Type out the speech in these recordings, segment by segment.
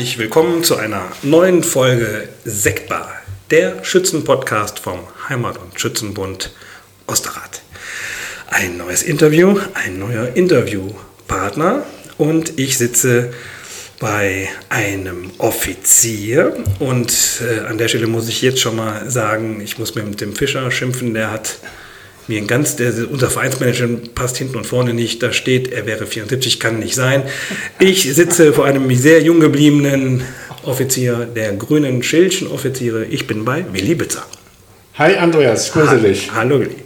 Herzlich willkommen zu einer neuen Folge Sektbar, der Schützenpodcast vom Heimat- und Schützenbund Osterrad. Ein neues Interview, ein neuer Interviewpartner und ich sitze bei einem Offizier und äh, an der Stelle muss ich jetzt schon mal sagen, ich muss mit dem Fischer schimpfen, der hat mir ein ganz, der, unser Vereinsmanager passt hinten und vorne nicht, da steht, er wäre 74, kann nicht sein. Ich sitze vor einem sehr jung gebliebenen Offizier der grünen Schildchen-Offiziere. Ich bin bei Willi Bitzer. Hi Andreas, grüße dich. Hallo Willi.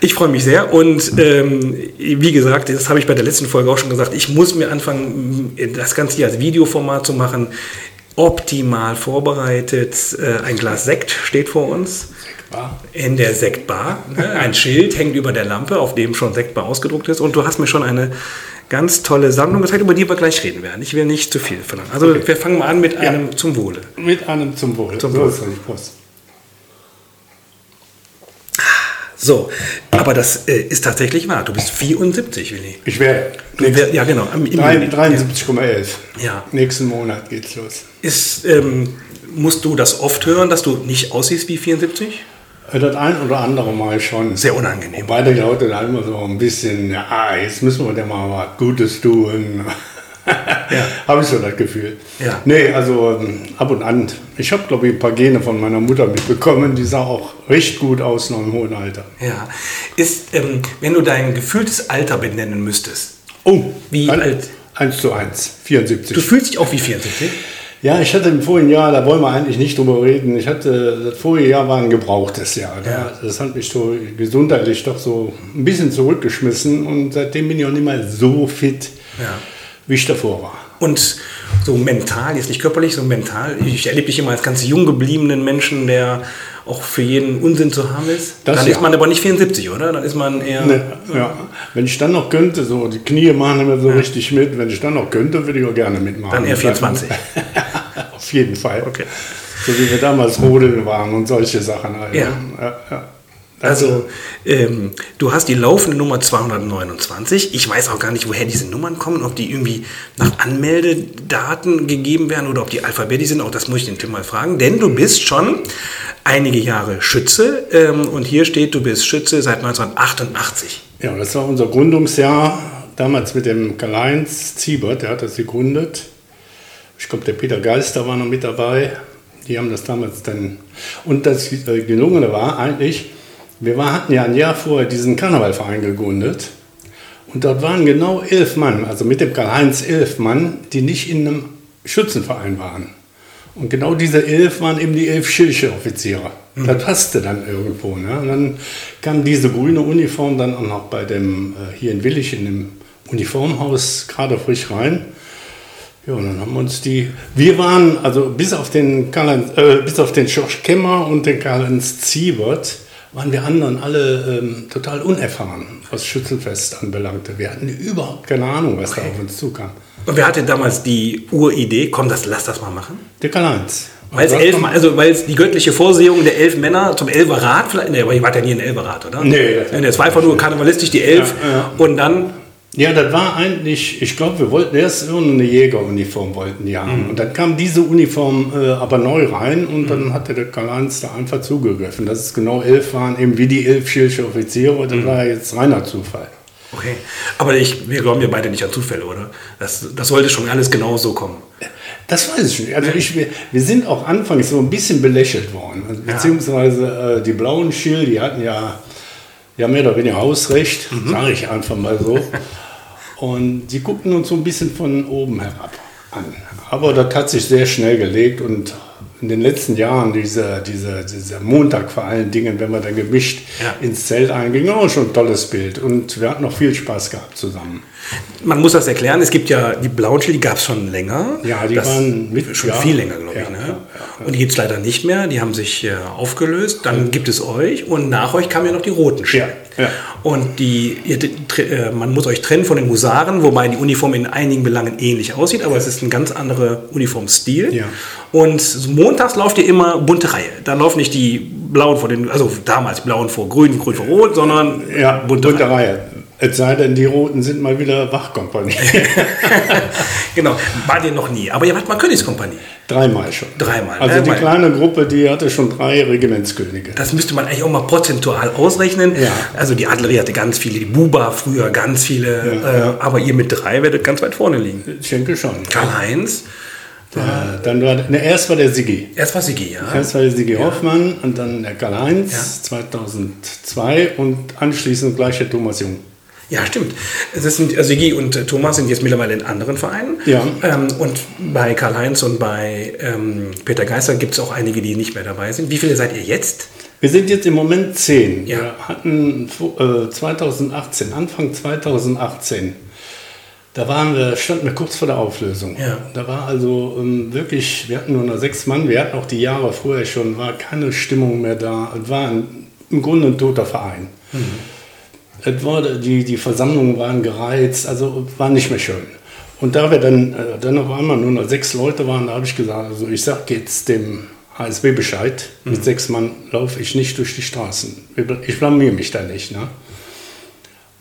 Ich freue mich sehr und ähm, wie gesagt, das habe ich bei der letzten Folge auch schon gesagt, ich muss mir anfangen, das Ganze hier als Videoformat zu machen. Optimal vorbereitet. Äh, ein Glas Sekt steht vor uns. Sektbar. In der Sektbar. Ne? Ein Schild hängt über der Lampe, auf dem schon Sektbar ausgedruckt ist. Und du hast mir schon eine ganz tolle Sammlung gezeigt, über die wir gleich reden werden. Ich will nicht zu viel verlangen. Also okay. wir fangen mal an mit ja. einem zum Wohle. Mit einem zum Wohle. Zum Wohle. So So, aber das äh, ist tatsächlich wahr. Du bist 74, Willi. Ich wäre. Ja, genau. 73,11. Ja. Nächsten Monat geht's los. Ist, ähm, musst du das oft hören, dass du nicht aussiehst wie 74? Äh, das ein oder andere Mal schon. Sehr unangenehm. Wobei die Leute da immer so ein bisschen, ja, jetzt müssen wir dir mal was Gutes tun. ja. Habe ich so das Gefühl. Ja. Nee, also ähm, ab und an. Ich habe, glaube ich, ein paar Gene von meiner Mutter mitbekommen. Die sah auch recht gut aus noch im hohen Alter. Ja. Ist, ähm, wenn du dein gefühltes Alter benennen müsstest. Oh, wie alt? 1 zu 1, 74. Du fühlst dich auch wie 74? Ja, ich hatte im vorigen Jahr, da wollen wir eigentlich nicht drüber reden, ich hatte, das vorige Jahr war ein gebrauchtes Jahr. Ja. Das hat mich so gesundheitlich doch so ein bisschen zurückgeschmissen und seitdem bin ich auch nicht mehr so fit, ja. wie ich davor war. Und so mental, jetzt nicht körperlich, so mental, ich erlebe dich immer als ganz jung gebliebenen Menschen, der auch für jeden Unsinn zu haben ist. Das dann ja. ist man aber nicht 74, oder? Dann ist man eher. Ne, ja. Wenn ich dann noch könnte, so die Knie machen immer so ja. richtig mit, wenn ich dann noch könnte, würde ich auch gerne mitmachen. Dann eher 24. Auf jeden Fall. Okay. So wie wir damals Rodeln waren und solche Sachen. Halt. Ja. ja, ja. Also, ähm, du hast die laufende Nummer 229. Ich weiß auch gar nicht, woher diese Nummern kommen, ob die irgendwie nach Anmeldedaten gegeben werden oder ob die alphabetisch sind. Auch das muss ich den Tim mal fragen. Denn du bist schon einige Jahre Schütze ähm, und hier steht, du bist Schütze seit 1988. Ja, das war unser Gründungsjahr. Damals mit dem Karl-Heinz Ziebert, der hat das gegründet. Ich glaube, der Peter Geister war noch mit dabei. Die haben das damals dann. Und das äh, Gelungene war eigentlich, wir hatten ja ein Jahr vorher diesen Karnevalverein gegründet. Und dort waren genau elf Mann, also mit dem Karl-Heinz elf Mann, die nicht in einem Schützenverein waren. Und genau diese elf waren eben die elf Schilche-Offiziere. Mhm. Das passte dann irgendwo. Ne? Und dann kam diese grüne Uniform dann auch noch bei dem, äh, hier in Willig, in dem Uniformhaus gerade frisch rein. Ja, und dann haben wir uns die. Wir waren, also bis auf den, Karl, äh, bis auf den George Kemmer und den Karl-Heinz Ziebert, waren wir anderen alle ähm, total unerfahren, was Schützenfest anbelangte. Wir hatten überhaupt keine Ahnung, was okay. da auf uns zukam. Und wer hatte damals die Uridee, komm, das, lass das mal machen? Der Karl-Heinz. Weil es elf, also weil es die göttliche Vorsehung der elf Männer zum Elberrat, vielleicht, nee, aber ihr wart ja nie ein Elberrat, oder? Nee, das, nee, das war einfach nur karnevalistisch, die elf. Ja, ja. Und dann ja, das war eigentlich, ich glaube, wir wollten erst irgendeine Jägeruniform wollten die haben. Mhm. Und dann kam diese Uniform äh, aber neu rein und mhm. dann hatte der Karl-Heinz da einfach zugegriffen. Dass es genau elf waren, eben wie die elf Schilche Offiziere. Das mhm. war jetzt reiner Zufall. Okay, aber ich, wir glauben ja beide nicht an Zufälle, oder? Das, das sollte schon alles genau so kommen. Das weiß ich nicht. Also ich, wir, wir sind auch anfangs so ein bisschen belächelt worden. Also beziehungsweise äh, die blauen Schild, die hatten ja, ja mehr oder weniger Hausrecht, mhm. sage ich einfach mal so. Und sie guckten uns so ein bisschen von oben herab an. Aber das hat sich sehr schnell gelegt und in den letzten Jahren, dieser, dieser, dieser Montag vor allen Dingen, wenn wir dann gemischt ja. ins Zelt eingingen, auch schon ein tolles Bild. Und wir hatten noch viel Spaß gehabt zusammen. Man muss das erklären, es gibt ja die blauen Schilde, die gab es schon länger. Ja, die das waren mit, schon ja. viel länger, glaube ich. Ne? Ja, und die gibt es leider nicht mehr, die haben sich äh, aufgelöst. Dann gibt es euch und nach euch kamen ja noch die roten Schilde. Ja. Und die, ihr, äh, man muss euch trennen von den Husaren, wobei die Uniform in einigen Belangen ähnlich aussieht, aber es ist ein ganz anderer Uniformstil. Ja. Und montags lauft ihr immer bunte Reihe. Da laufen nicht die blauen vor den, also damals blauen vor grün, grün vor rot, sondern ja, bunte, bunte Reihe. Reihe. Es sei denn, die Roten sind mal wieder Wachkompanie. genau, war dir noch nie. Aber ihr wart mal Königskompanie. Dreimal schon. Dreimal. Also Äh, die kleine Gruppe, die hatte schon drei Regimentskönige. Das müsste man eigentlich auch mal prozentual ausrechnen. Ja. Also die Adlerie hatte ganz viele, die Buba früher ganz viele, äh, aber ihr mit drei werdet ganz weit vorne liegen. Ich denke schon. Karl-Heinz, Äh, dann war, ne, erst war der Sigi. erst war Sigi, ja. Erst war der Sigi Hoffmann und dann der Karl-Heinz 2002 und anschließend gleich der Thomas Jung. Ja, stimmt. Das sind, also Sigi und äh, Thomas sind jetzt mittlerweile in anderen Vereinen. Ja. Ähm, und bei Karl-Heinz und bei ähm, Peter Geister gibt es auch einige, die nicht mehr dabei sind. Wie viele seid ihr jetzt? Wir sind jetzt im Moment zehn. Ja. Wir hatten äh, 2018, Anfang 2018, da waren wir, standen wir kurz vor der Auflösung. Ja. Da war also ähm, wirklich, wir hatten nur noch sechs Mann, wir hatten auch die Jahre vorher schon, war keine Stimmung mehr da. Es war ein, im Grunde ein toter Verein. Es wurde, die, die Versammlungen waren gereizt, also war nicht mehr schön. Und da wir dann, äh, dann auf einmal nur noch sechs Leute waren, da habe ich gesagt, also ich sage jetzt dem HSB Bescheid, mit sechs Mann laufe ich nicht durch die Straßen. Ich blamier mich da nicht. Ne?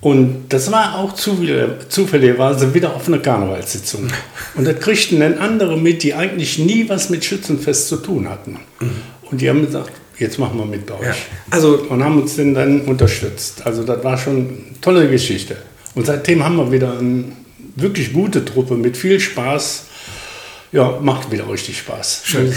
Und das war auch zufäll- zufälligerweise wieder auf einer Karnevalssitzung. Und das kriegten dann andere mit, die eigentlich nie was mit Schützenfest zu tun hatten. Und die haben gesagt, jetzt machen wir mit bei euch. Ja. Also Und haben uns denn dann unterstützt. Also das war schon eine tolle Geschichte. Und seitdem haben wir wieder eine wirklich gute Truppe mit viel Spaß. Ja, macht wieder richtig Spaß. Schön.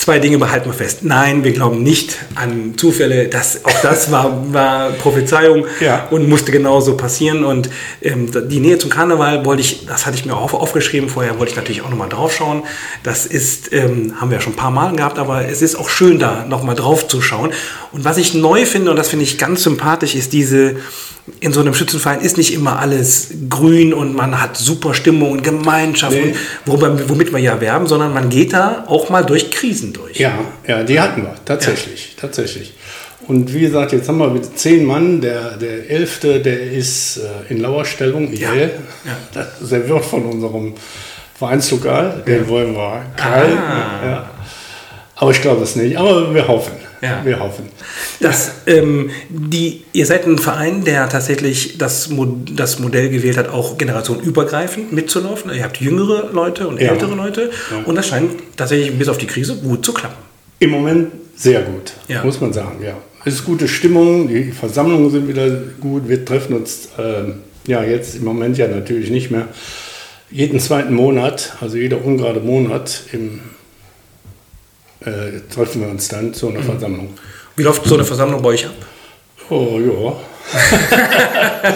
Zwei Dinge behalten wir fest. Nein, wir glauben nicht an Zufälle. Das, auch das war, war Prophezeiung Ja. und musste genauso passieren. Und ähm, die Nähe zum Karneval wollte ich, das hatte ich mir auch aufgeschrieben, vorher wollte ich natürlich auch nochmal drauf schauen. Das ist, ähm, haben wir ja schon ein paar Mal gehabt, aber es ist auch schön, da nochmal drauf zu schauen. Und was ich neu finde, und das finde ich ganz sympathisch, ist diese, in so einem Schützenverein ist nicht immer alles grün und man hat super Stimmung und Gemeinschaft, Nee. und womit wir ja werben, sondern man geht da auch mal durch Krisen durch. Ja, ja, die hatten wir, tatsächlich, tatsächlich. Und wie gesagt, jetzt haben wir mit zehn Mann, der, der Elfte, der ist äh, in Lauerstellung, Ja, IL. ja. Das ist der Wirt von unserem Vereinslokal, den wollen wir krallen. Ah. Ja. Aber ich glaube es nicht, aber wir hoffen. Ja. Wir hoffen. Das, ähm, die, ihr seid ein Verein, der tatsächlich das, Mo das Modell gewählt hat, auch generationenübergreifend mitzulaufen. Ihr habt jüngere Leute und Ja. ältere Leute und das scheint tatsächlich bis auf die Krise gut zu klappen. Im Moment sehr gut, Ja. muss man sagen. Ja. Es ist gute Stimmung, die Versammlungen sind wieder gut. Wir treffen uns ähm, ja jetzt im Moment ja natürlich nicht mehr. Jeden zweiten Monat, also jeder ungerade Monat, im, äh, treffen wir uns dann zu einer Versammlung. Wie läuft so eine Versammlung bei euch ab? Oh ja.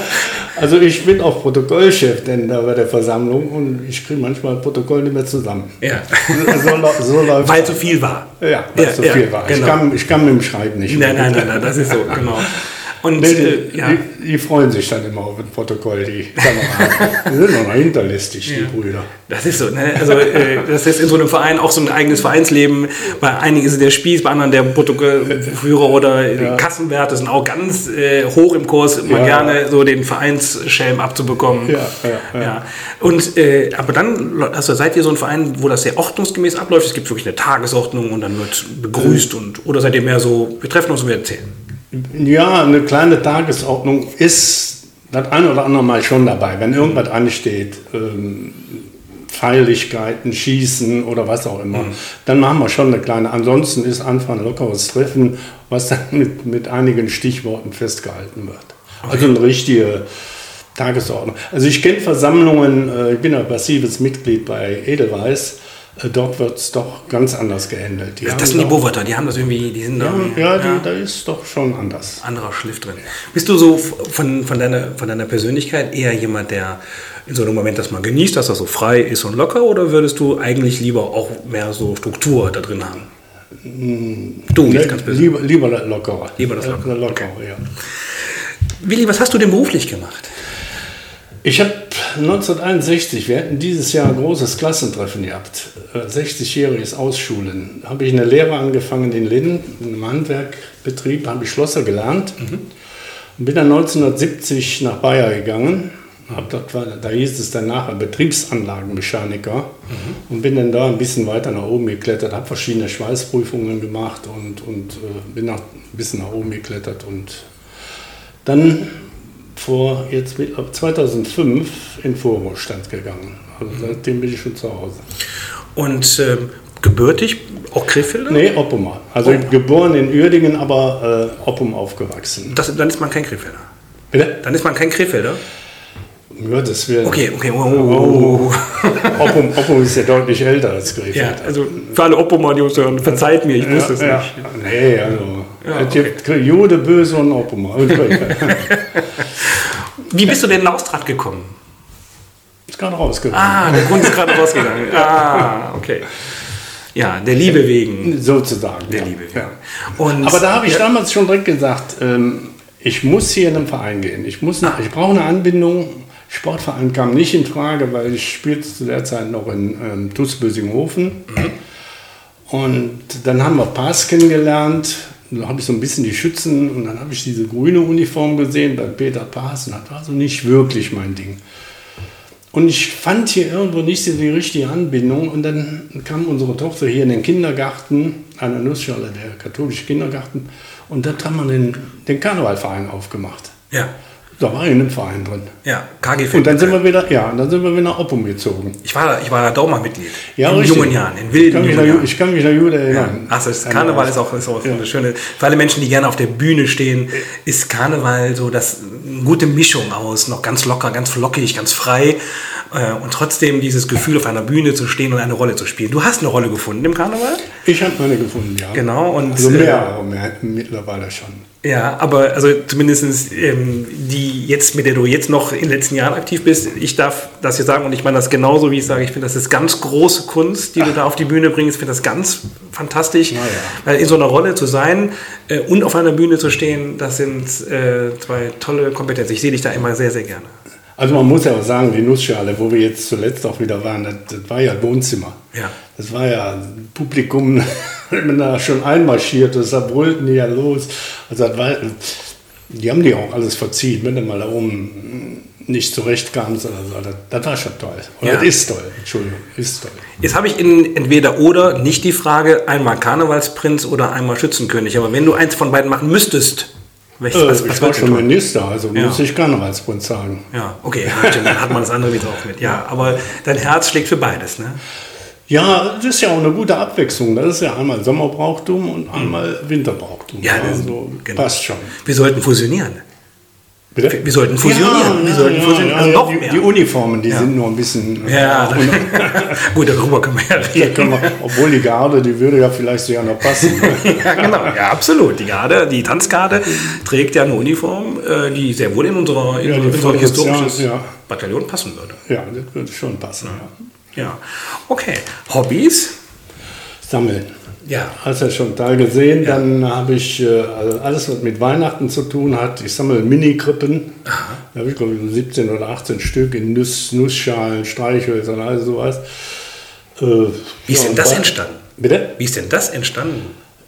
also ich bin auch Protokollchef denn da bei der Versammlung und ich kriege manchmal Protokoll nicht mehr zusammen. Ja. So, so läuft Weil zu viel war. Ja, weil Ja, so ja, viel war. Ich, genau. kann, ich kann mit dem Schreiben nicht Nein, nein, nein, nein, das ist so, genau. Und Nee, äh, die, ja. die, die freuen sich dann immer auf ein Protokoll, die Kameraden. die sind noch hinterlistig, die Brüder. Das ist so. Ne? Also, äh, das ist in so einem Verein auch so ein eigenes Vereinsleben. Bei einigen ist es der Spieß, bei anderen der Protokollführer oder die Kassenwerte sind auch ganz äh, hoch im Kurs, mal Ja. gerne so den Vereinsschelm abzubekommen. Ja, ja, ja. Und, äh, aber dann also seid ihr so ein Verein, wo das sehr ordnungsgemäß abläuft. Es gibt wirklich eine Tagesordnung und dann wird begrüßt und oder seid ihr mehr so, wir treffen uns und wir erzählen. Ja, eine kleine Tagesordnung ist das ein oder andere Mal schon dabei, wenn irgendwas ansteht. Ähm, Feierlichkeiten, Schießen oder was auch immer. Dann machen wir schon eine kleine. Ansonsten ist einfach ein lockeres Treffen, was dann mit, mit einigen Stichworten festgehalten wird. Also eine richtige Tagesordnung. Also ich kenne Versammlungen, äh, ich bin ein passives Mitglied bei Edelweiss. Äh, Dort wird es doch ganz anders gehandelt. Die Das, sind die Boverter, die haben das irgendwie, die sind da. Ja, die, da ist doch schon anders. anderer Schliff drin. Bist du so von, von, deiner, von deiner Persönlichkeit eher jemand, der in so einem Moment das mal genießt, dass das so frei ist und locker, oder würdest du eigentlich lieber auch mehr so Struktur da drin haben? Du, jetzt ganz persönlich. Lieber, lieber das Lockere. Lieber das Äh, Lockere, Lockere, ja. Willi, was hast du denn beruflich gemacht? Ich habe 1961, wir hatten dieses Jahr ein großes Klassentreffen gehabt, äh, 60-jähriges Ausschulen. Habe ich eine Lehre angefangen in Linden, in einem Handwerkbetrieb, habe ich Schlosser gelernt. Und bin dann 1970 nach Bayer gegangen. Hab dort, da hieß es dann nachher Betriebsanlagenmechaniker und bin dann da ein bisschen weiter nach oben geklettert, habe verschiedene Schweißprüfungen gemacht und, und äh, bin nach, ein bisschen nach oben geklettert und dann vor jetzt mit, ab 2005 in Vorruhestand gegangen. Also seitdem bin ich schon zu Hause. Und ähm, gebürtig auch Krefelder? Nee, Oppuma. Also geboren in Uerdingen, aber äh, Oppum aufgewachsen. Das, dann ist man kein Krefelder. Bitte? Dann ist man kein Krefelder. Um Gottes Willen. Okay, okay. Oh, oh, oh. Oppum, Oppum ist ja deutlich älter als Krefeld. Ja, also für alle Oppumer, die uns hören, verzeiht mir, ich wusste es ja, nicht. Ja. Nee, also. Ja, es gibt Jude, Böse und. Und Krefeld. Wie bist du denn in Austrad gekommen? ist gerade rausgekommen. Ah, der Grund ist gerade rausgegangen. Ah, okay. Ja, der Liebe wegen. Sozusagen. Der ja. Liebe wegen. Ja. Und, Aber da habe ich damals schon direkt gesagt, ähm, ich muss hier in einen Verein gehen. Ich, muss eine, ich brauche eine Anbindung. Sportverein kam nicht in Frage, weil ich spielte zu der Zeit noch in ähm, TuS Bösinghofen. Und dann haben wir Pass kennengelernt. Da habe ich so ein bisschen die Schützen und dann habe ich diese grüne Uniform gesehen bei Peter Paas und das war so nicht wirklich mein Ding. Und ich fand hier irgendwo nicht so die richtige Anbindung. Und dann kam unsere Tochter hier in den Kindergarten, an der Nussschale, der katholische Kindergarten. Und dort haben wir den, den Karnevalverein aufgemacht. ja, Da war ich in einem Verein drin. ja, KG Und dann sind wir wieder, ja, dann sind wir wieder nach Oppum gezogen. Ich war, ich war da Dauma-Mitglied. Ja, in richtig. jungen Jahren, in wilden jungen noch, Jahren. ich kann mich noch gut erinnern. Ach, das Karneval ist auch, ist auch eine schöne. Für alle Menschen, die gerne auf der Bühne stehen, ist Karneval so das eine gute Mischung aus, noch ganz locker, ganz flockig, ganz frei äh, und trotzdem dieses Gefühl, auf einer Bühne zu stehen und eine Rolle zu spielen. Du hast eine Rolle gefunden im Karneval? Ich habe meine gefunden, ja. Genau. Und, Also äh, mehrere mehr, mittlerweile schon. Ja, aber also zumindest ähm, die jetzt, mit der du jetzt noch in den letzten Jahren aktiv bist, ich darf das hier sagen und ich meine das genauso, wie ich sage, ich finde, das ist ganz große Kunst, die du da auf die Bühne bringst. Ich finde das ganz fantastisch, ja. weil in so einer Rolle zu sein äh, und auf einer Bühne zu stehen, das sind äh, zwei tolle Kompetenzen. Ich sehe dich da immer sehr, sehr gerne. Also man muss ja auch sagen, die Nussschale, wo wir jetzt zuletzt auch wieder waren, das, das war ja Wohnzimmer. Ja. Das war ja Publikum, wenn man da schon einmarschiert ist, da brüllten die ja los. Also das war, die haben die auch alles verziehen, wenn du mal da oben nicht zurechtkamst oder so. Das, das war schon toll. Oder Ja. das ist toll, Entschuldigung, ist toll. Jetzt habe ich in entweder oder nicht die Frage, einmal Karnevalsprinz oder einmal Schützenkönig. Aber wenn du eins von beiden machen müsstest, welches, Äh, was, ich was war würdest du schon? Minister, also Ja. muss ich Karnevalsprinz sagen. Ja, okay, dann hat man das andere wieder auch mit. Ja, aber dein Herz schlägt für beides, ne? Ja, das ist ja auch eine gute Abwechslung. Das ist ja einmal Sommerbrauchtum und einmal Winterbrauchtum. Ja, das- also genau. passt schon. Wir sollten fusionieren. Bitte? Wir sollten fusionieren. wir sollten fusionieren. Also noch die, die Uniformen, die sind nur ein bisschen. ja, und, gut, darüber können wir ja reden. wir, obwohl die Garde, die würde ja vielleicht sogar noch passen. Ja, genau. Ja, absolut. Die Garde, die Tanzgarde trägt ja eine Uniform, äh, die sehr wohl in unserer, in Ja, unser historisches ja. Bataillon passen würde. ja, das würde schon passen. Ja. Ja. Okay. Hobbys? Sammeln. Ja. Hast ja schon Teil gesehen, dann habe ich äh, also alles, was mit Weihnachten zu tun hat. Ich sammle Mini-Krippen. Da habe ich, glaube ich, 17 oder 18 Stück in Nuss, Nussschalen, Streichhölzern, all sowas. Äh, Wie ist ja, denn und das entstanden? Bitte? Wie ist denn das entstanden?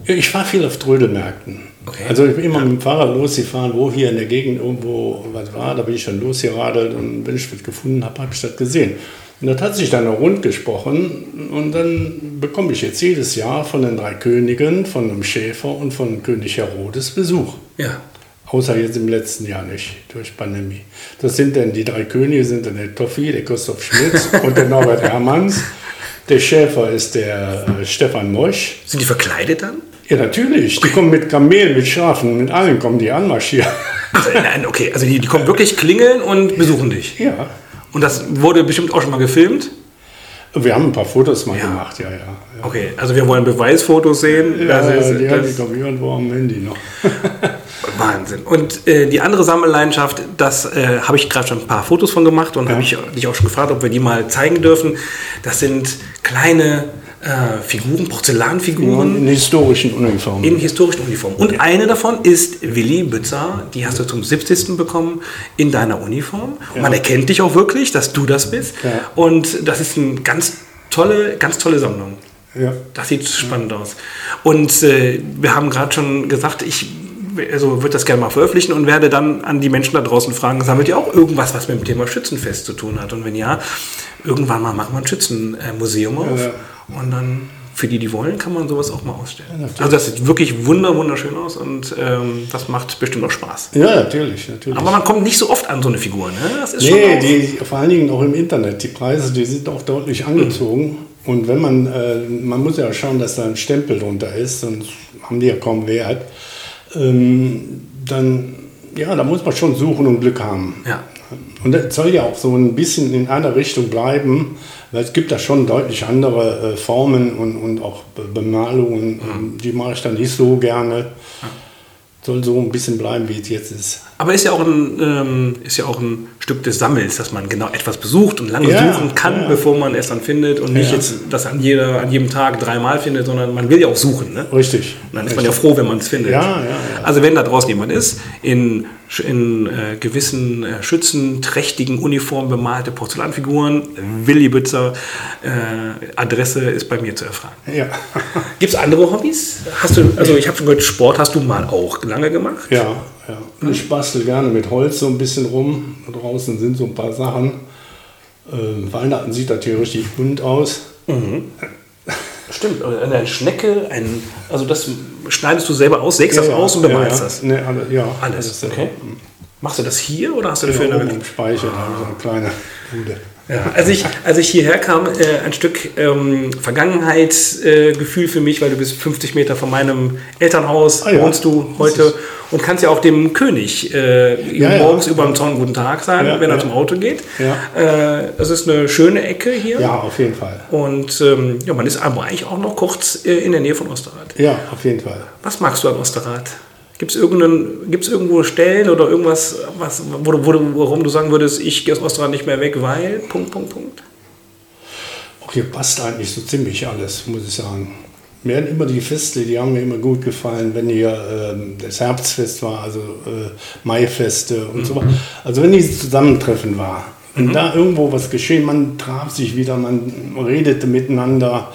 Ich fahre viel auf Trödelmärkten. Okay. Also ich bin immer mit dem Fahrrad losgefahren, wo hier in der Gegend irgendwo was war, da bin ich dann losgeradelt und wenn ich was gefunden habe, habe ich das gesehen. Und das hat sich dann auch rund gesprochen und dann bekomme ich jetzt jedes Jahr von den drei Königen, von dem Schäfer und von König Herodes Besuch. Ja. Außer jetzt im letzten Jahr nicht, durch Pandemie. Das sind dann die drei Könige, sind dann der Toffi, der Christoph Schmitz und der Norbert Hermanns. Der Schäfer ist der äh, Stefan Mosch. Sind die verkleidet dann? Ja, natürlich. Die kommen mit Kamelen, mit Schafen, mit allen kommen die anmarschieren. Also, nein, okay. Also die, die kommen wirklich klingeln und besuchen dich. Ja. Und das wurde bestimmt auch schon mal gefilmt? Wir haben ein paar Fotos mal gemacht, ja, ja. ja. Okay, also wir wollen Beweisfotos sehen. Ja, Das ist- die das- ich, glaube ich, irgendwo am Handy noch. Wahnsinn. Und äh, die andere Sammelleidenschaft, das äh, habe ich gerade schon ein paar Fotos von gemacht und habe ich dich auch schon gefragt, ob wir die mal zeigen dürfen. Das sind kleine äh, Figuren, Porzellanfiguren In historischen Uniformen. in historischen Uniformen. Und eine davon ist Willi Bützer, die hast du zum 70. bekommen in deiner Uniform. Und Man erkennt dich auch wirklich, dass du das bist. Ja. Und das ist eine ganz tolle, ganz tolle Sammlung. ja. Das sieht spannend aus. Und äh, wir haben gerade schon gesagt, ich also würde das gerne mal veröffentlichen und werde dann an die Menschen da draußen fragen, sammelt ihr auch irgendwas, was mit dem Thema Schützenfest zu tun hat? Und wenn ja, irgendwann mal machen wir ein Schützenmuseum auf. Ja. Und dann für die, die wollen, kann man sowas auch mal ausstellen. Ja, also das sieht wirklich wunder, wunderschön aus und ähm, das macht bestimmt auch Spaß. Ja, natürlich, natürlich. Aber man kommt nicht so oft an so eine Figur, ne? Das ist Nee, die, vor allen Dingen auch im Internet. Die Preise, die sind auch deutlich angezogen. Und wenn man, äh, man muss ja schauen, dass da ein Stempel drunter ist, sonst haben die ja kaum Wert. Ähm, dann, ja, da muss man schon suchen und Glück haben. Ja. Und das soll ja auch so ein bisschen in einer Richtung bleiben, es gibt da schon deutlich andere äh, Formen und, und auch Be Bemalungen, ähm, die mache ich dann nicht so gerne. Soll so ein bisschen bleiben, wie es jetzt ist. Aber ist ja, auch ein, ähm, ist ja auch ein Stück des Sammels, dass man genau etwas besucht und lange Ja, suchen kann, ja. bevor man es dann findet und nicht Ja. jetzt das an, jeder, an jedem Tag dreimal findet, sondern man will ja auch suchen. Ne? Richtig. Und dann ist man ja froh, wenn man es findet. Ja, ja, ja. Also wenn da draußen jemand ist, in, in äh, gewissen äh, schützenträchtigen Uniformen bemalte Porzellanfiguren, Willi Bützer, äh, Adresse ist bei mir zu erfragen. Ja. Gibt es andere Hobbys? Hast du, also ich habe schon gehört, Sport hast du mal auch lange gemacht. Ja, ja. Ich bastel gerne mit Holz so ein bisschen rum. Da draußen sind so ein paar Sachen. Ähm, Weihnachten sieht das hier richtig bunt aus. Stimmt, eine Schnecke, ein, also das schneidest du selber aus, sägst das Ja, aus und ja, bemalst ja. das. Nee, alle, ja, Alles, selber. okay. Machst du das hier oder hast du Ja, dafür oben eine... im Speicher, da haben wir so eine kleine Bude. Ja, als ich, als ich hierher kam, äh, ein Stück ähm, Vergangenheitsgefühl äh, für mich, weil du bist 50 Meter von meinem Elternhaus, Ah ja. wohnst du heute und kannst ja auch dem König äh, Ja, ja. morgens über dem Zaun guten Tag sagen, Ja, wenn er ja. zum Auto geht. Ja. Äh, es ist eine schöne Ecke hier. Ja, auf jeden Fall. Und ähm, ja, man ist aber eigentlich auch noch kurz äh, in der Nähe von Osterrad. Ja, auf jeden Fall. Was magst du an Osterrad? Gibt es gibt's irgendwo Stellen oder irgendwas, was, wo, du- sagen würdest, ich gehe aus Osterrad nicht mehr weg, weil, Punkt, Punkt, Punkt. Auch hier passt eigentlich so ziemlich alles, muss ich sagen. Mir haben immer die Feste, die haben mir immer gut gefallen, wenn hier ähm, das Herbstfest war, also äh, Maifeste und so weiter. Also wenn dieses Zusammentreffen war, wenn da irgendwo was geschehen, man traf sich wieder, man redete miteinander.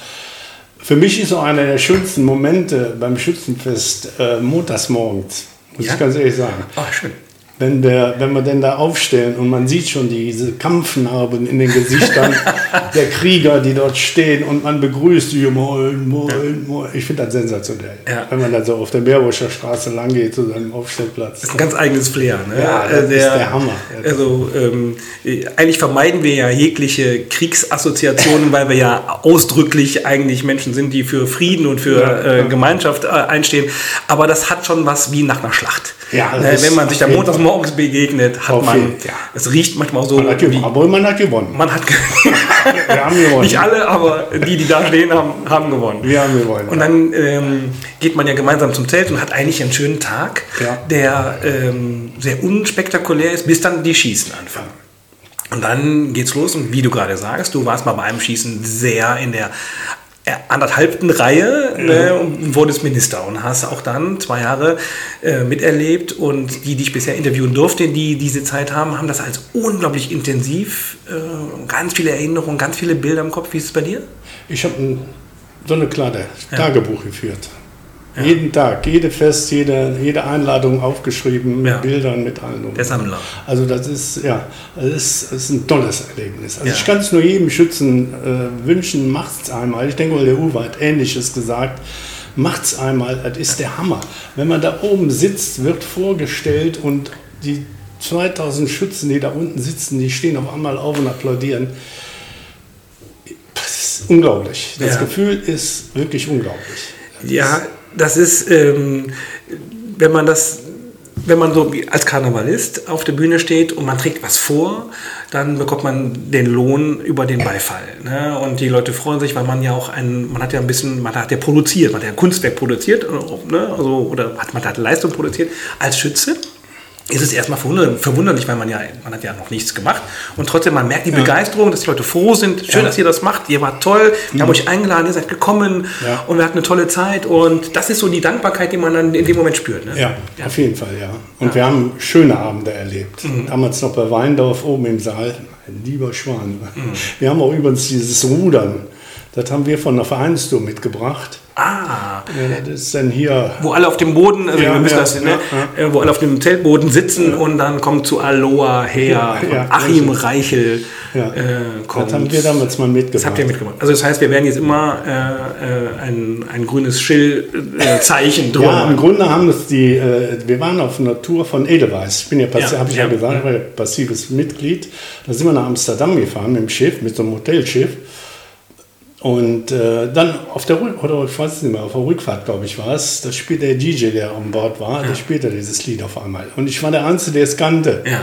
Für mich ist so einer der schönsten Momente beim Schützenfest äh, montags morgens, muss Ja? ich ganz ehrlich sagen. Ah, schön. Wenn wir, wenn wir denn da aufstellen und man sieht schon diese Kampfnarben in den Gesichtern der Krieger, die dort stehen und man begrüßt die, moin, moin, moin. Ich finde das sensationell. Ja. Wenn man dann so auf der Meerwascher Straße lang geht zu seinem Aufstellplatz. Das ist ein ganz eigenes Flair. Ne? Ja, das ist der Hammer. Also ähm, äh, eigentlich vermeiden wir ja jegliche Kriegsassoziationen, weil wir ja ausdrücklich eigentlich Menschen sind, die für Frieden und für Ja, äh. Gemeinschaft äh, einstehen. Aber das hat schon was wie nach einer Schlacht. Ja, äh, ist wenn man sich da montags. Morgens begegnet, hat Auf man, jeden- ja. es riecht manchmal so Man hat wie. Aber man hat gewonnen. man hat Wir haben gewonnen. nicht alle, aber die, die da stehen, haben, haben gewonnen. Wir haben gewonnen. Und dann ähm, geht man ja gemeinsam zum Zelt und hat eigentlich einen schönen Tag, Ja. der ähm, sehr unspektakulär ist, bis dann die Schießen anfangen. Und dann geht's los und wie du gerade sagst, du warst mal bei einem Schießen sehr in der anderthalbten Reihe ne, und wurdest Minister und hast auch dann zwei Jahre äh, miterlebt und die, die ich bisher interviewen durfte, die diese Zeit haben, haben das als unglaublich intensiv, äh, ganz viele Erinnerungen, ganz viele Bilder im Kopf. Wie ist es bei dir? Ich habe ein, so eine kleine Tagebuch geführt. Jeden Tag, jede Fest, jede, jede Einladung aufgeschrieben, Ja. mit Bildern, mit allem. Der Sammler. Also das ist, ja, das ist, das ist ein tolles Erlebnis. Also Ja. ich kann es nur jedem Schützen äh, wünschen, macht's einmal. Ich denke der Uwe hat Ähnliches gesagt. Macht's einmal, das ist der Hammer. Wenn man da oben sitzt, wird vorgestellt und die 2000 Schützen, die da unten sitzen, die stehen auf einmal auf und applaudieren. Das ist unglaublich. Das Ja. Gefühl ist wirklich unglaublich. Ja, das ist, ähm, wenn man das, wenn man so als Karnevalist auf der Bühne steht und man trägt was vor, dann bekommt man den Lohn über den Beifall. Ne? Und die Leute freuen sich, weil man ja auch ein, man hat ja ein bisschen, man hat ja produziert, man hat ja ein Kunstwerk produziert, äh, ne? also, oder hat, man hat Leistung produziert als Schütze. Ist es erstmal verwunder- verwunderlich, weil man ja, man hat ja noch nichts gemacht. Und trotzdem, man merkt die Begeisterung, dass die Leute froh sind. Schön, Ja. dass ihr das macht. Ihr wart toll. Wir haben euch eingeladen, ihr seid gekommen. Ja. Und wir hatten eine tolle Zeit. Und das ist so die Dankbarkeit, die man dann in dem Moment spürt. Ne? Ja, auf jeden Fall, ja. Und wir haben schöne Abende erlebt. Damals noch bei Weindorf oben im Saal. Lieber Schwan. Wir haben auch übrigens dieses Rudern. Das haben wir von der Vereinstour mitgebracht. Ah, Ja, das ist dann hier. Wo alle auf dem Boden, also Ja, ja, das, ne, ja, äh, wo alle auf dem Zeltboden sitzen und dann kommt zu Aloha her Achim. Reichel äh, kommt. Das haben wir damals mal mitgebracht. Das habt ihr mitgemacht. Also das heißt, wir werden jetzt immer äh, äh, ein, ein grünes Schill-Zeichen drüber Ja, im. Grunde haben das die, äh, wir waren auf einer Tour von Edelweiss. Ich bin ja, passi- habe ich ja, gesagt, ich war passives Mitglied. Da sind wir nach Amsterdam gefahren mit dem Schiff, mit so einem Hotelschiff. Und äh, dann auf der Rück oder ich weiß nicht mehr, auf der Rückfahrt, glaube ich, war es, da spielt der DJ, der an Bord war, der spielte dieses Lied auf einmal. Und ich war der Einzige, der es kannte. Ja.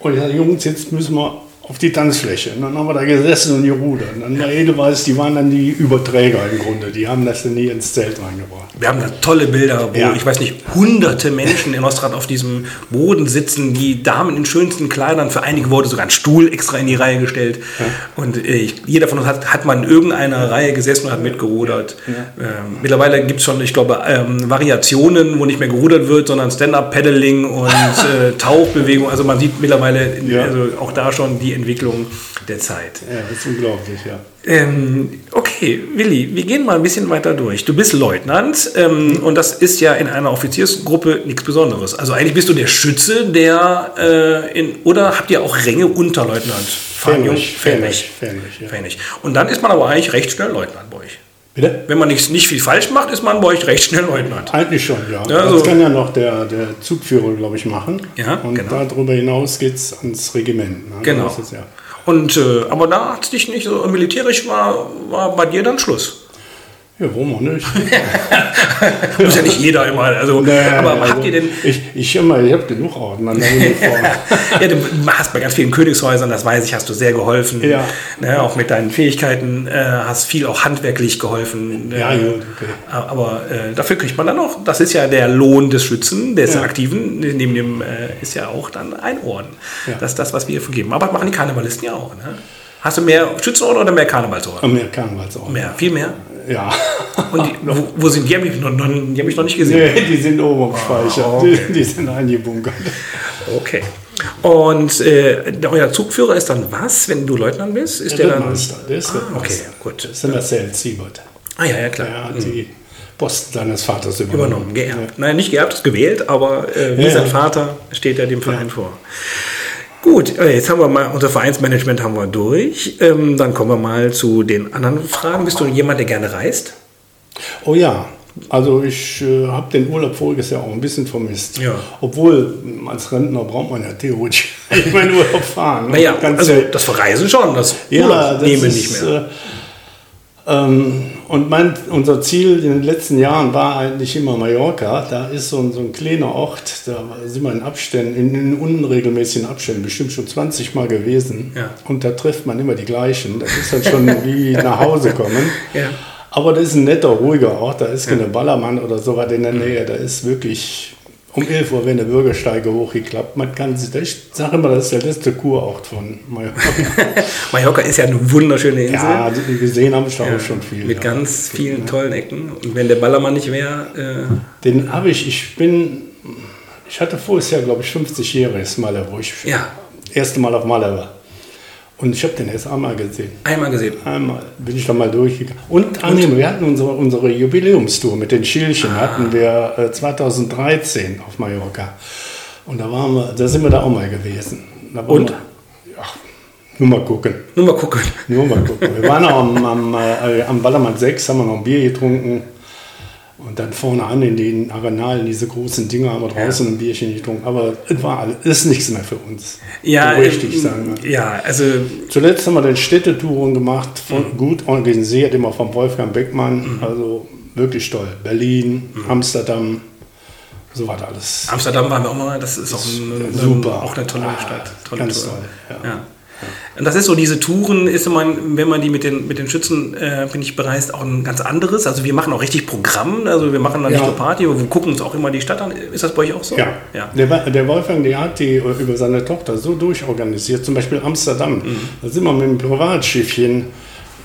Und ich sagte, Jungs, jetzt müssen wir auf die Tanzfläche. Und dann haben wir da gesessen und gerudert. Und dann der Edelweiss, die waren dann die Überträger im Grunde. Die haben das dann nie ins Zelt reingebracht. Wir haben da tolle Bilder, wo, Ja. ich weiß nicht, hunderte Menschen in Ostrad auf diesem Boden sitzen, die Damen in schönsten Kleidern. Für einige wurde sogar ein Stuhl extra in die Reihe gestellt. Und äh, jeder von uns hat, hat mal in irgendeiner Reihe gesessen und hat mitgerudert. Ähm, mittlerweile gibt es schon, ich glaube, ähm, Variationen, wo nicht mehr gerudert wird, sondern Stand-Up-Paddling und äh, Tauchbewegung. Also man sieht mittlerweile Ja. also auch da schon die Entwicklung der Zeit. Ja, das ist unglaublich, ja. Ähm, okay, Willi, wir gehen mal ein bisschen weiter durch. Du bist Leutnant ähm, und das ist ja in einer Offiziersgruppe nichts Besonderes. Also eigentlich bist du der Schütze, der äh, in oder habt ihr auch Ränge unter Leutnant? Fahnenjung? Fähnrich, Fähnrich. Fähnrich. Und dann ist man aber eigentlich recht schnell Leutnant bei euch. Bitte? Wenn man nicht, nicht viel falsch macht, ist man bei euch recht schnell Leutnant. Eigentlich schon, ja. Ja, das so- kann ja noch der, der Zugführer, glaube ich, machen. Ja, Und genau. darüber hinaus geht es ans Regiment. Ne? Genau. Das ist ja. Und, äh, aber da hat dich nicht so militärisch war, war bei dir dann Schluss. Ja, warum auch nicht? Muss ja nicht jeder immer. Also, Nee, aber also habt ihr denn Ich, ich, immer, ich habe genug Orden an der Uniform. ja, du hast bei ganz vielen Königshäusern, das weiß ich, hast du sehr geholfen. Ja. Ne, auch mit deinen Fähigkeiten äh, hast viel auch handwerklich geholfen. Ja, äh, gut, okay. Aber äh, dafür kriegt man dann noch, das ist ja der Lohn des Schützen, des Ja. Aktiven, neben dem äh, ist ja auch dann ein Orden. Ja. Das ist das, was wir vergeben. Aber das machen die Karnevalisten ja auch. Ne? Hast du mehr Schützenorden oder mehr Karnevalsorden? Mehr Karnevalsorden. Mehr, viel mehr. Ja. Und die, wo, wo sind die? Die habe ich, noch- die nicht gesehen. Nee, die sind oben am Speicher. Ah, okay. die, die sind eingebunkert. Okay. Und äh, euer Zugführer ist dann was, wenn du Leutnant bist? Ist der, Der dann. Rittmeister, der ist Ah, okay, gut. Das ist der Marcel Siebert. Ah ja, ja klar. Der hat die Posten seines Vaters übernommen. Übernommen, geerbt. Nein, nicht geerbt, ist gewählt, aber äh, wie Ja, sein ja. Vater steht er dem Verein vor. Gut, äh, jetzt haben wir mal unser Vereinsmanagement haben wir durch. Ähm, dann kommen wir mal zu den anderen Fragen. Bist du jemand, der gerne reist? Oh ja, also ich äh, habe den Urlaub voriges Jahr auch ein bisschen vermisst. Ja. Obwohl, m, als Rentner braucht man ja theoretisch nicht meinen Urlaub fahren. ne? Naja, also das Verreisen schon, das ja, Urlaub das nehmen ist, nicht mehr. Äh, ähm, und mein, unser Ziel in den letzten Jahren war eigentlich immer Mallorca. Da ist so ein, so ein kleiner Ort, da sind wir in Abständen, in, in unregelmäßigen Abständen, bestimmt schon 20 Mal gewesen. Ja. Und da trifft man immer die gleichen. Das ist dann schon wie nach Hause kommen. Ja. Aber das ist ein netter, ruhiger Ort. Da ist keine Ballermann oder so was in der Nähe. Da ist wirklich um 11 Uhr, wenn der Bürgersteige hochgeklappt. Man kann sich, ich sage immer, das ist der letzte Kurort von Mallorca. Mallorca ist ja eine wunderschöne Insel. ja, gesehen habe ich da auch schon viel. mit ja. ganz vielen tollen Ecken. Und wenn der Ballermann nicht wäre, äh, Den habe ich, ich bin, ich hatte Jahr, glaube ich, 50-jähriges Malle, wo ich Ja. erste Mal auf Malle war. Und ich habe den erst einmal gesehen. einmal gesehen. Einmal bin ich da mal durchgegangen. Und, nee, wir hatten unsere, unsere Jubiläumstour mit den Schildchen, Ah. hatten wir äh, 2013 auf Mallorca. Und da, waren wir, da sind wir da auch mal gewesen. Und? Wir, ja, nur mal gucken. Nur mal gucken. Nur mal gucken. Wir waren auch am, am, äh, am Ballermann 6, haben wir noch ein Bier getrunken. Und dann vorne an in den Arenalen, diese großen Dinger, haben wir draußen ein Bierchen getrunken. Aber es war alles, es ist nichts mehr für uns. Ja, So richtig ähm, sagen. wir. ja, also Zuletzt haben wir dann Städtetouren gemacht, von, gut organisiert, immer vom Wolfgang Beckmann. Mhm. Also wirklich toll. Berlin, Amsterdam, so war das alles. Amsterdam waren wir auch mal, das ist auch, eine, Super. auch eine tolle Ah, Stadt. Tolle ganz Tour. toll, ja. Ja. Und das ist so, diese Touren ist immer, wenn man die mit den, mit den Schützen, äh, bin ich bereist, auch ein ganz anderes. Also wir machen auch richtig Programm, also wir machen dann nicht Ja. nur Party, aber wir gucken uns auch immer die Stadt an. Ist das bei euch auch so? Ja, ja. Der, der Wolfgang, der hat die über seine Tochter so durchorganisiert, zum Beispiel Amsterdam. Mhm. Da sind wir mit dem Privatschiffchen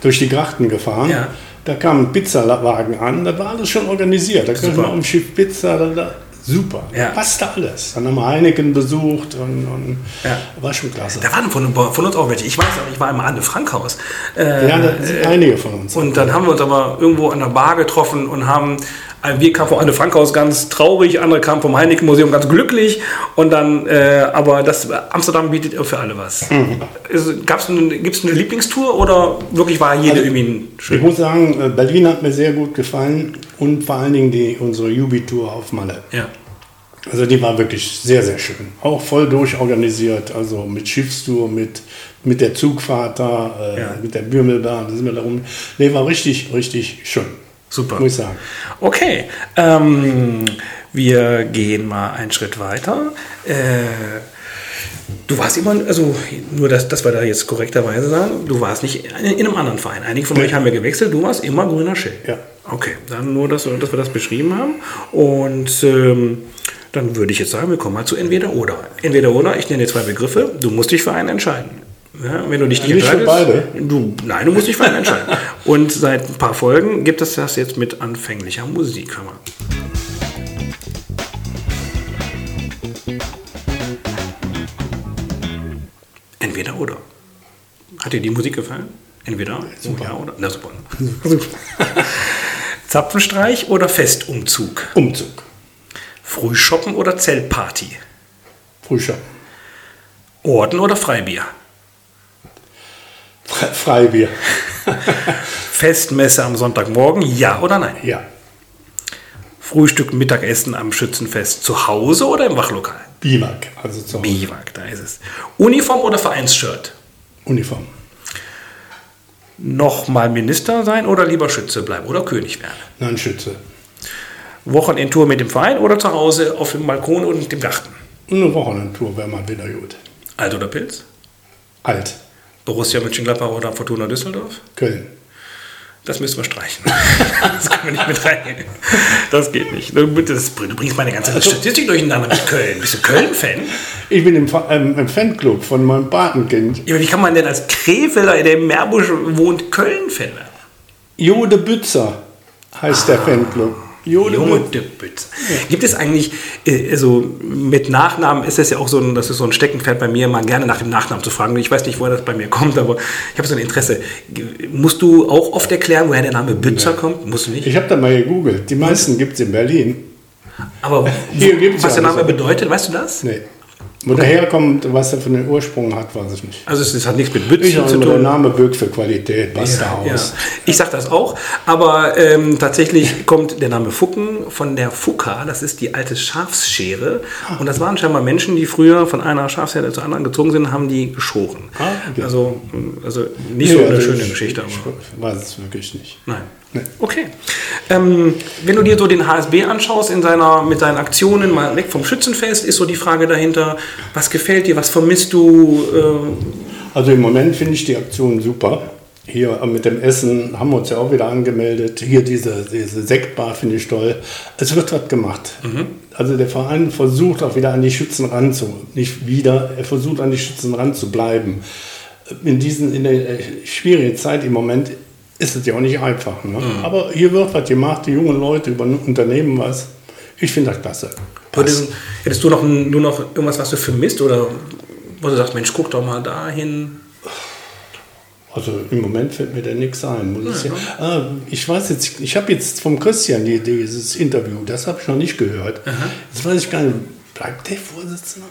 durch die Grachten gefahren. Ja. Da kam ein Pizzawagen an, da war alles schon organisiert. Da können Super. wir am Schiff Pizza, da, da, super, Ja. passte alles. Dann haben wir Heineken besucht und, und Ja. war schon klasse. Da waren von, von uns auch welche. Ich weiß auch, ich war im Anne Frankhaus. Äh, ja, da sind einige von uns. Und dann haben wir uns aber irgendwo an der Bar getroffen und haben wir kamen vom Anne Frank Haus ganz traurig, andere kamen vom Heineken Museum ganz glücklich und dann, äh, aber das Amsterdam bietet für alle was. Mhm. Gibt es eine Lieblingstour oder wirklich war jede also, irgendwie ein schön? Ich muss sagen, äh, Berlin hat mir sehr gut gefallen und vor allen Dingen die, unsere Jubi-Tour auf Malle. Ja. Also die war wirklich sehr, sehr schön. Auch voll durchorganisiert, also mit Schiffstour, mit, mit der Zugfahrt da, äh, ja. mit der Bürmelbahn, da sind wir darum. Nee, war richtig, richtig schön. Super. Muss ich sagen. Okay, ähm, wir gehen mal einen Schritt weiter. Äh, du warst immer, also nur, dass, dass wir da jetzt korrekterweise sagen, du warst nicht in, in einem anderen Verein. Einige von euch haben wir gewechselt, du warst immer grüner Schild. Ja. Okay, dann nur, dass, dass wir das beschrieben haben. Und ähm, dann würde ich jetzt sagen, wir kommen mal zu entweder oder. Entweder oder, ich nenne dir zwei Begriffe, du musst dich für einen entscheiden. Ja, wenn du nicht, nicht entscheidest, für beide. Du, nein, du musst dich für einen entscheiden. Und seit ein paar Folgen gibt es das jetzt mit anfänglicher Musik. Hör mal. Entweder oder. Hat dir die Musik gefallen? Entweder super. ja oder. Na super. Zapfenstreich oder Festumzug? Umzug. Frühshoppen oder Zeltparty? Frühshoppen. Orden oder Freibier? Freibier. Festmesse am Sonntagmorgen, ja oder nein? Ja. Frühstück, Mittagessen am Schützenfest zu Hause oder im Wachlokal? Biwak, also zu Hause. Biwak, da ist es. Uniform oder Vereinsshirt? Uniform. Nochmal Minister sein oder lieber Schütze bleiben oder König werden? Nein, Schütze. Wochenendtour mit dem Verein oder zu Hause auf dem Balkon und dem Garten? Eine Wochenendtour wäre mal wieder gut. Alt oder Pilz? Alt. Borussia Mönchengladbach oder Fortuna Düsseldorf? Köln. Das müssen wir streichen. das können wir nicht mit reinnehmen. Das geht nicht. Du, bringst meine ganze also, Statistik durcheinander mit Köln. Bist du Köln-Fan? Ich bin im, ähm, im, Fanclub von meinem Patenkind. Ja, aber wie kann man denn als Krefelder, der im Meerbusch wohnt, Köln-Fan werden? Jode Bützer heißt ah. der Fanclub. Junge Düppitz. Gibt es eigentlich, äh, also mit Nachnamen ist das ja auch so ein, das ist so ein Steckenpferd bei mir, mal gerne nach dem Nachnamen zu fragen. Ich weiß nicht, woher das bei mir kommt, aber ich habe so ein Interesse. Musst du auch oft erklären, woher der Name Bützer nee. kommt? Musst du nicht? Ich habe da mal gegoogelt. Die meisten gibt es in Berlin. Aber Hier wo, was der Name bedeutet, weißt du das? Nee. Wo okay. der herkommt, was er für einen Ursprung hat, weiß ich nicht. Also es, hat nichts mit Bützen zu tun. Der Name birgt für Qualität, was ja, Ja. Ich sage das auch, aber ähm, tatsächlich kommt der Name Fucken von der Fuka, das ist die alte Schafsschere. Ah. Und das waren scheinbar Menschen, die früher von einer Schafsherde zur anderen gezogen sind, haben die geschoren. Ah, okay. also, also nicht nee, so eine also schöne ich, Geschichte. Ich weiß es wirklich nicht. Nein. Nee. Okay. Ähm, wenn du dir so den HSB anschaust in seiner, mit seinen Aktionen, mal weg vom Schützenfest, ist so die Frage dahinter, was gefällt dir, was vermisst du? Äh? Also im Moment finde ich die Aktion super. Hier mit dem Essen haben wir uns ja auch wieder angemeldet. Hier diese, diese Sektbar finde ich toll. Es wird was gemacht. Mhm. Also der Verein versucht auch wieder an die Schützen ranzu, nicht wieder, er versucht an die Schützen ranzubleiben. In, diesen, in der schwierigen Zeit im Moment ist es ja auch nicht einfach. Ne? Mhm. Aber hier wird was gemacht, die jungen Leute unternehmen was. Ich finde das klasse. Hättest, hättest du noch, nur noch irgendwas, was du vermisst oder wo du sagst, Mensch, guck doch mal dahin? Also im Moment fällt mir da nichts ein. Ja, ich, ah, ich weiß jetzt, ich habe jetzt vom Christian die, dieses Interview, das habe ich noch nicht gehört. Aha. Jetzt weiß ich gar nicht, bleibt der Vorsitzende?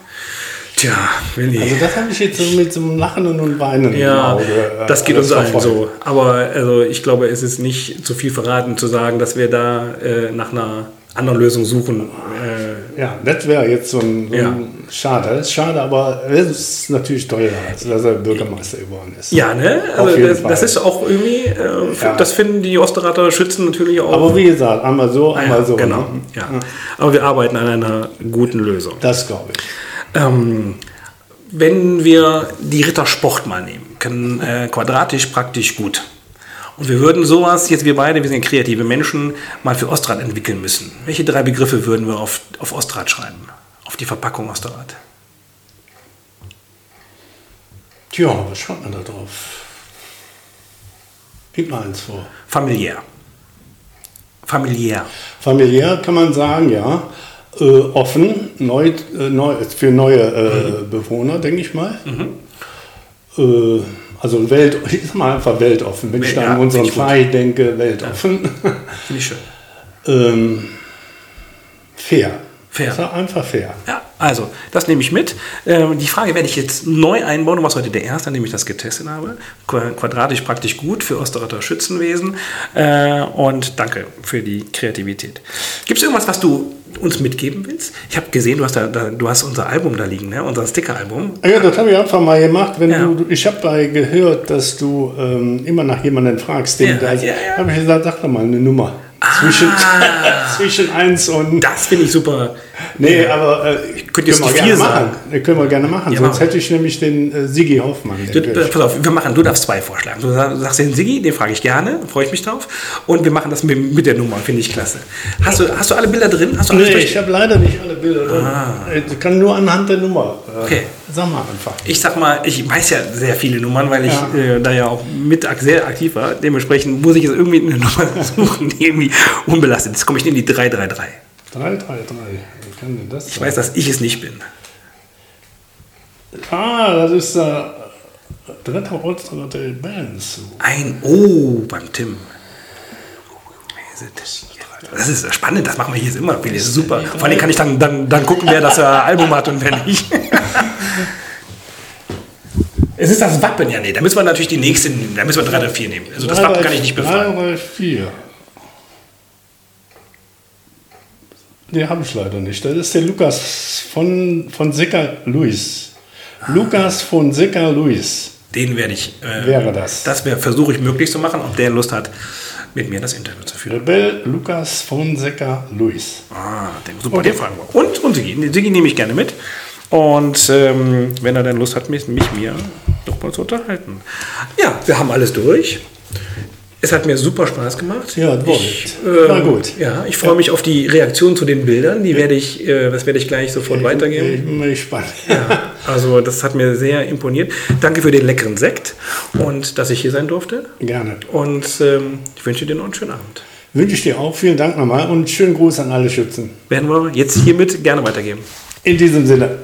Tja, Willi. Also das habe ich jetzt so mit so einem Lachen und Weinen ja, im Auge. Äh, das geht uns allen so. Aber also ich glaube, es ist nicht zu viel verraten zu sagen, dass wir da äh, nach einer anderen Lösung suchen. Äh, ja, das wäre jetzt so ein, so ja. ein Schade. Das ist schade, aber es ist natürlich toll, dass er Bürgermeister geworden ist. Ja, ne? Also das, das, ist auch irgendwie, äh, ja. das finden die Osterater Schützen natürlich auch. Aber wie gesagt, einmal so, einmal ah, ja, so. Genau, ne? ja. Aber wir arbeiten an einer guten Lösung. Das glaube ich. Ähm, wenn wir die Rittersport mal nehmen, können äh, quadratisch praktisch gut. Und wir würden sowas, jetzt wir beide, wir sind kreative Menschen, mal für Ostrad entwickeln müssen. Welche drei Begriffe würden wir auf, auf Ostrad schreiben? Auf die Verpackung Ostrad? Tja, was schreibt man da drauf? Gib mal eins vor. Familiär. Familiär. Familiär kann man sagen, ja offen neu, äh, neu, für neue äh, mhm. Bewohner, denke ich mal. Mhm. Äh, also Welt, ich sag mal einfach weltoffen. Wenn ich da ja, an unseren Verein denke, weltoffen. Ja. Finde ich schön. Ähm, fair. Fair. Das war einfach fair. Ja, also, das nehme ich mit. Ähm, die Frage werde ich jetzt neu einbauen. Du warst heute der Erste, an dem ich das getestet habe. Qu- Quadratisch praktisch gut für Osterretter Schützenwesen. Äh, und danke für die Kreativität. Gibt es irgendwas, was du uns mitgeben willst? Ich habe gesehen, du hast, da, da, du hast unser Album da liegen, ne? unser Sticker-Album. Ja, das habe ich einfach mal gemacht. Wenn Ja. du, ich habe gehört, dass du ähm, immer nach jemandem fragst, den Ja, da ja, ja. habe ich gesagt, sag doch mal eine Nummer. Zwischen, zwischen 1 und. Das finde ich super. Nee, aber äh, jetzt können wir gerne machen. sagen. Nee, können wir gerne machen. Ja, Sonst machen hätte ich nämlich den äh, Sigi Hoffmann. Du, äh, pass auf, wir machen, du darfst zwei vorschlagen. Du sag- sagst den Siggi, den frage ich gerne, freue ich mich drauf. Und wir machen das mit, mit der Nummer, finde ich klasse. Hast du, hast du alle Bilder drin? Hast Nee, ich habe leider nicht alle Bilder drin. Ich kann nur anhand der Nummer. Äh, Ah. Okay. Sag mal einfach. Ich sag mal, ich weiß ja sehr viele Nummern, weil ich Ja. äh, da ja auch mit sehr aktiv war. Dementsprechend muss ich jetzt irgendwie eine Nummer suchen, die irgendwie unbelastet ist. Komme ich in die 333. 333. Wie kann denn das Ich weiß, dass ich es nicht bin. Ah, das ist äh, dritter Ortsrat der Bands. Ein O beim Tim. Das ist spannend, das machen wir hier immer. Das ist super. Vor allem kann ich dann, dann, dann gucken, wer das äh, Album hat und wer nicht. Es ist das Wappen, ja, nee, da müssen wir natürlich die nächste nehmen. Da müssen wir 3 oder 4 nehmen. Also das Wappen kann ich nicht befragen. 3, 4. Den habe ich leider nicht. Das ist der Lukas von, von Sicker Luis. Lukas von Sicker Luis Den werde ich. Äh, wäre das. Das versuche ich möglich zu machen, ob der Lust hat, mit mir das Interview zu führen. Rebell Lukas von Sicker Luis. Ah, den, super, den fragen wir. Und, und Sigi. Sigi nehme ich gerne mit. Und ähm, wenn er dann Lust hat, mich, mich mir doch mal zu unterhalten. Ja, wir haben alles durch. Es hat mir super Spaß gemacht. Ja, war ich, gut. War ähm, gut. Ja, ich freue mich auf die Reaktion zu den Bildern. Die werde ich, äh, das werde ich gleich sofort weitergeben. Ich bin mal gespannt. Ja, also das hat mir sehr imponiert. Danke für den leckeren Sekt und dass ich hier sein durfte. Gerne. Und ähm, ich wünsche dir noch einen schönen Abend. Wünsche ich dir auch. Vielen Dank nochmal und schönen Gruß an alle Schützen. Werden wir jetzt hiermit gerne weitergeben. In diesem Sinne.